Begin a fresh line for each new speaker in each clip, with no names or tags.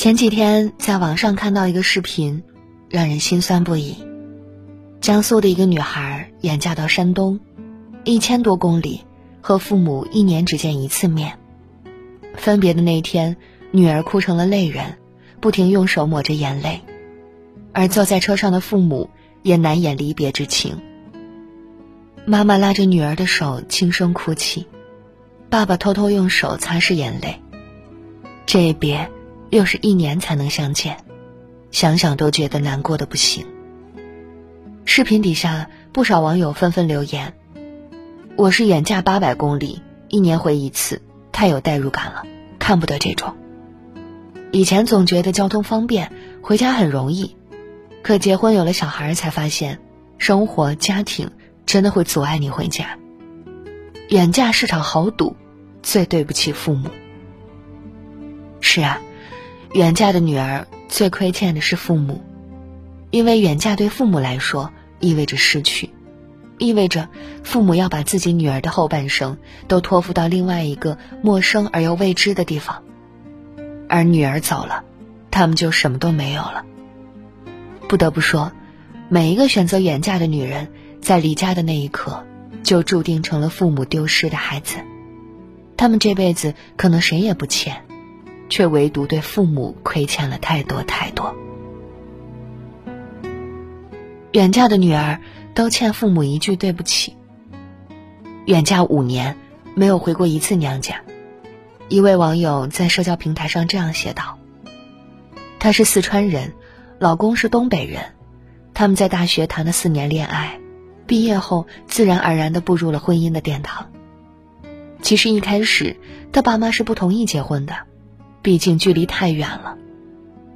前几天在网上看到一个视频，让人心酸不已。江苏的一个女孩远嫁到山东，一千多公里，和父母一年只见一次面。分别的那天，女儿哭成了泪人，不停用手抹着眼泪，而坐在车上的父母也难掩离别之情。妈妈拉着女儿的手轻声哭泣，爸爸偷偷用手擦拭眼泪。这一别。又是一年才能相见，想想都觉得难过的不行。视频底下不少网友纷纷留言：“我是远嫁八百公里，一年回一次，太有代入感了，看不得这种。以前总觉得交通方便，回家很容易，可结婚有了小孩才发现，生活家庭真的会阻碍你回家。远嫁是场豪赌，最对不起父母。是啊。”远嫁的女儿最亏欠的是父母，因为远嫁对父母来说意味着失去，意味着父母要把自己女儿的后半生都托付到另外一个陌生而又未知的地方，而女儿走了，他们就什么都没有了。不得不说，每一个选择远嫁的女人，在离家的那一刻，就注定成了父母丢失的孩子，他们这辈子可能谁也不欠。却唯独对父母亏欠了太多太多。远嫁的女儿都欠父母一句对不起。远嫁五年，没有回过一次娘家。一位网友在社交平台上这样写道：“她是四川人，老公是东北人，他们在大学谈了四年恋爱，毕业后自然而然的步入了婚姻的殿堂。其实一开始，他爸妈是不同意结婚的。”毕竟距离太远了，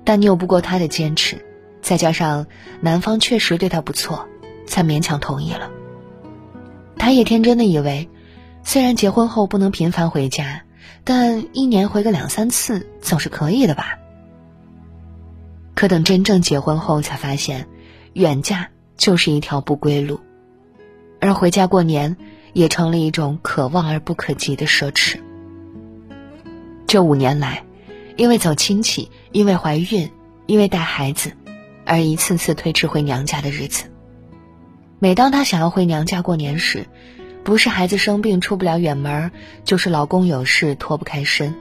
但拗不过他的坚持，再加上男方确实对他不错，才勉强同意了。他也天真的以为，虽然结婚后不能频繁回家，但一年回个两三次总是可以的吧。可等真正结婚后，才发现，远嫁就是一条不归路，而回家过年也成了一种可望而不可及的奢侈。这五年来。因为走亲戚，因为怀孕，因为带孩子，而一次次推迟回娘家的日子。每当她想要回娘家过年时，不是孩子生病出不了远门，就是老公有事脱不开身。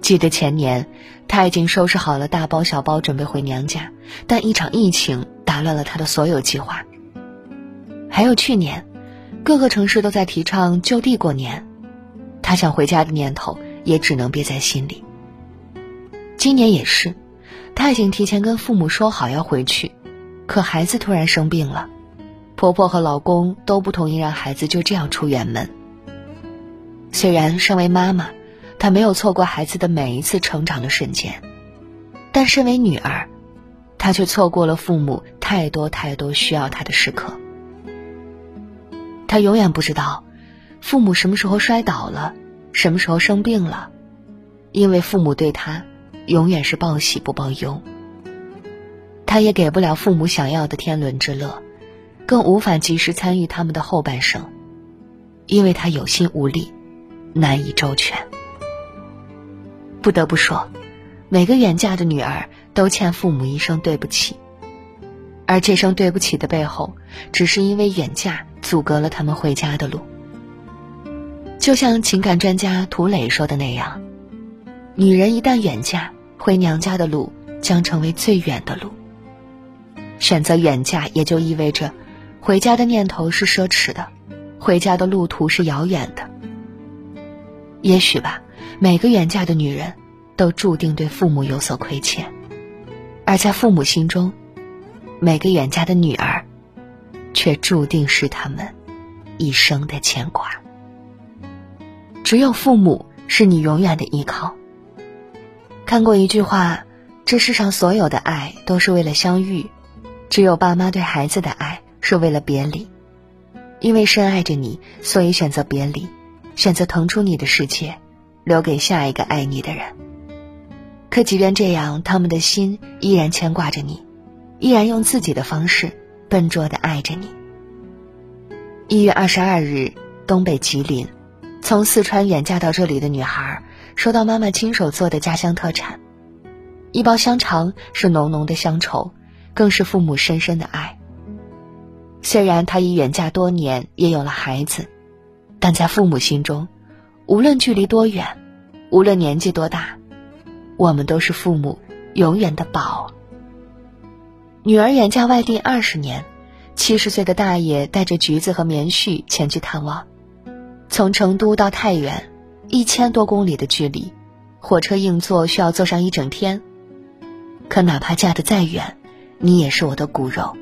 记得前年，她已经收拾好了大包小包准备回娘家，但一场疫情打乱了她的所有计划。还有去年，各个城市都在提倡就地过年，她想回家的念头也只能憋在心里。今年也是，她已经提前跟父母说好要回去，可孩子突然生病了，婆婆和老公都不同意让孩子就这样出远门。虽然身为妈妈，她没有错过孩子的每一次成长的瞬间，但身为女儿，她却错过了父母太多太多需要她的时刻。她永远不知道，父母什么时候摔倒了，什么时候生病了，因为父母对她。永远是报喜不报忧。他也给不了父母想要的天伦之乐，更无法及时参与他们的后半生，因为他有心无力，难以周全。不得不说，每个远嫁的女儿都欠父母一声对不起，而这声对不起的背后，只是因为远嫁阻隔了他们回家的路。就像情感专家涂磊说的那样，女人一旦远嫁。回娘家的路将成为最远的路。选择远嫁，也就意味着回家的念头是奢侈的，回家的路途是遥远的。也许吧，每个远嫁的女人，都注定对父母有所亏欠，而在父母心中，每个远嫁的女儿，却注定是他们一生的牵挂。只有父母是你永远的依靠。看过一句话，这世上所有的爱都是为了相遇，只有爸妈对孩子的爱是为了别离。因为深爱着你，所以选择别离，选择腾出你的世界，留给下一个爱你的人。可即便这样，他们的心依然牵挂着你，依然用自己的方式笨拙的爱着你。一月二十二日，东北吉林，从四川远嫁到这里的女孩。收到妈妈亲手做的家乡特产，一包香肠是浓浓的乡愁，更是父母深深的爱。虽然她已远嫁多年，也有了孩子，但在父母心中，无论距离多远，无论年纪多大，我们都是父母永远的宝。女儿远嫁外地二十年，七十岁的大爷带着橘子和棉絮前去探望。从成都到太原，一千多公里的距离，火车硬座需要坐上一整天。可哪怕嫁得再远，你也是我的骨肉，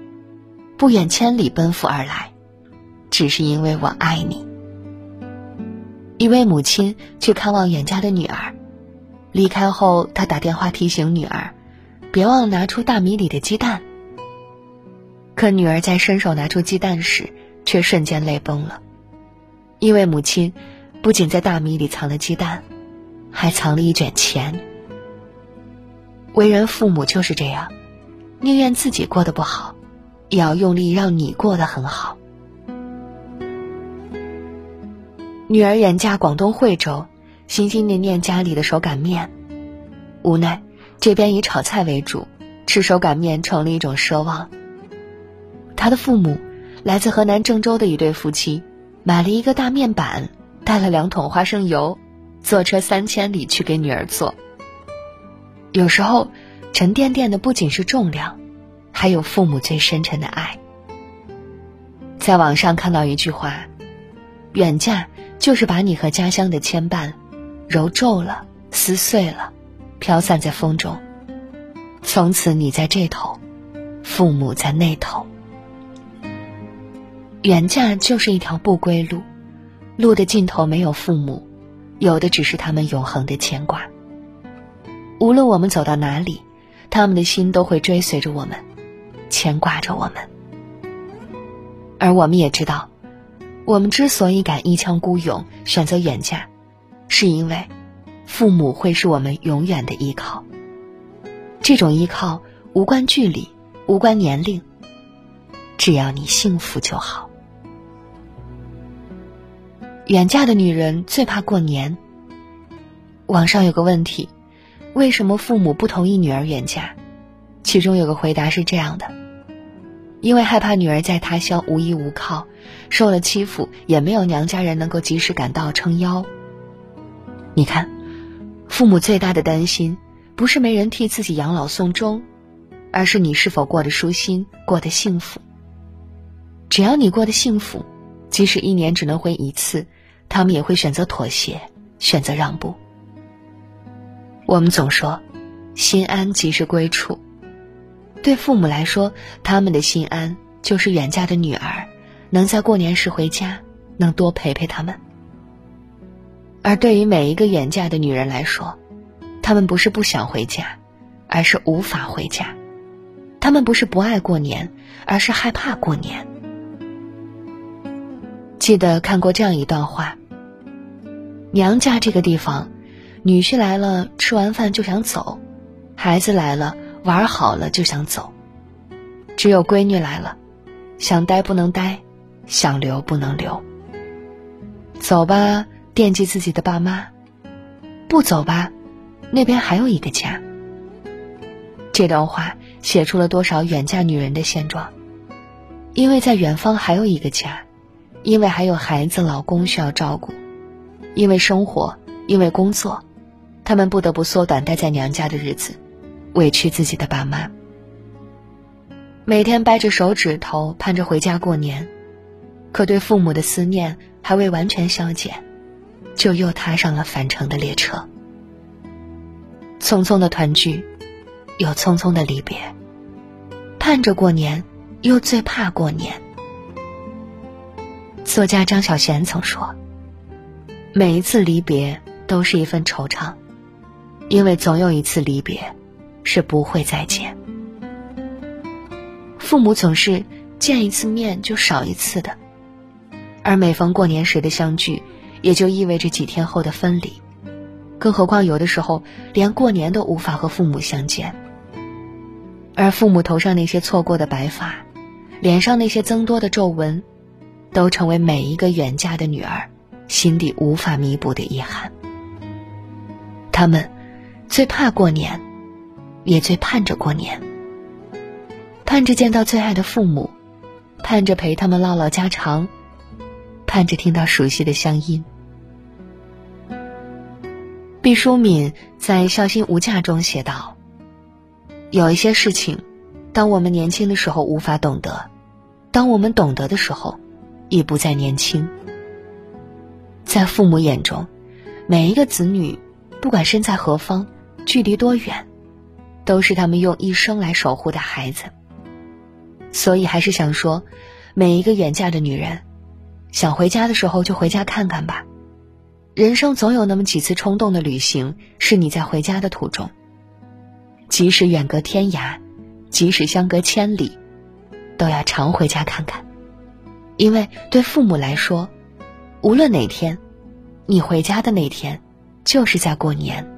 不远千里奔赴而来，只是因为我爱你。一位母亲去看望远嫁的女儿，离开后，她打电话提醒女儿，别忘了拿出大米里的鸡蛋。可女儿在伸手拿出鸡蛋时，却瞬间泪崩了，因为母亲不仅在大米里藏了鸡蛋，还藏了一卷钱。为人父母就是这样，宁愿自己过得不好，也要用力让你过得很好。女儿远嫁广东惠州，心心念念家里的手擀面，无奈这边以炒菜为主，吃手擀面成了一种奢望。他的父母，来自河南郑州的一对夫妻，买了一个大面板，带了两桶花生油，坐车三千里去给女儿做。有时候，沉甸甸的不仅是重量，还有父母最深沉的爱。在网上看到一句话：“远嫁就是把你和家乡的牵绊，揉皱了、撕碎了，飘散在风中。从此你在这头，父母在那头。”远嫁就是一条不归路，路的尽头没有父母，有的只是他们永恒的牵挂。无论我们走到哪里，他们的心都会追随着我们，牵挂着我们。而我们也知道，我们之所以敢一腔孤勇选择远嫁，是因为父母会是我们永远的依靠。这种依靠无关距离，无关年龄，只要你幸福就好。远嫁的女人最怕过年。网上有个问题：为什么父母不同意女儿远嫁？其中有个回答是这样的：因为害怕女儿在他乡无依无靠，受了欺负也没有娘家人能够及时赶到撑腰。你看，父母最大的担心不是没人替自己养老送终，而是你是否过得舒心、过得幸福。只要你过得幸福。即使一年只能回一次，他们也会选择妥协，选择让步。我们总说，心安即是归处。对父母来说，他们的心安就是远嫁的女儿能在过年时回家，能多陪陪他们。而对于每一个远嫁的女人来说，他们不是不想回家，而是无法回家；他们不是不爱过年，而是害怕过年。记得看过这样一段话：娘家这个地方，女婿来了吃完饭就想走，孩子来了玩好了就想走，只有闺女来了，想待不能待，想留不能留。走吧，惦记自己的爸妈；不走吧，那边还有一个家。这段话写出了多少远嫁女人的现状，因为在远方还有一个家。因为还有孩子、老公需要照顾，因为生活，因为工作，他们不得不缩短待在娘家的日子，委屈自己的爸妈。每天掰着手指头盼着回家过年，可对父母的思念还未完全消减，就又踏上了返程的列车。匆匆的团聚，又匆匆的离别，盼着过年，又最怕过年。作家张小娴曾说：“每一次离别都是一份惆怅，因为总有一次离别是不会再见。父母总是见一次面就少一次的，而每逢过年时的相聚，也就意味着几天后的分离。更何况有的时候连过年都无法和父母相见，而父母头上那些错过的白发，脸上那些增多的皱纹。”都成为每一个远嫁的女儿心底无法弥补的遗憾。他们最怕过年，也最盼着过年，盼着见到最爱的父母，盼着陪他们唠唠家常，盼着听到熟悉的乡音。毕淑敏在《孝心无价》中写道：“有一些事情，当我们年轻的时候无法懂得，当我们懂得的时候，已不再年轻。在父母眼中，每一个子女，不管身在何方，距离多远。”都是他们用一生来守护的孩子，所以还是想说，每一个远嫁的女人，想回家的时候就回家看看吧。人生总有那么几次冲动的旅行，是你在回家的途中。即使远隔天涯，即使相隔千里，都要常回家看看，因为对父母来说，无论哪天，你回家的那天，就是在过年。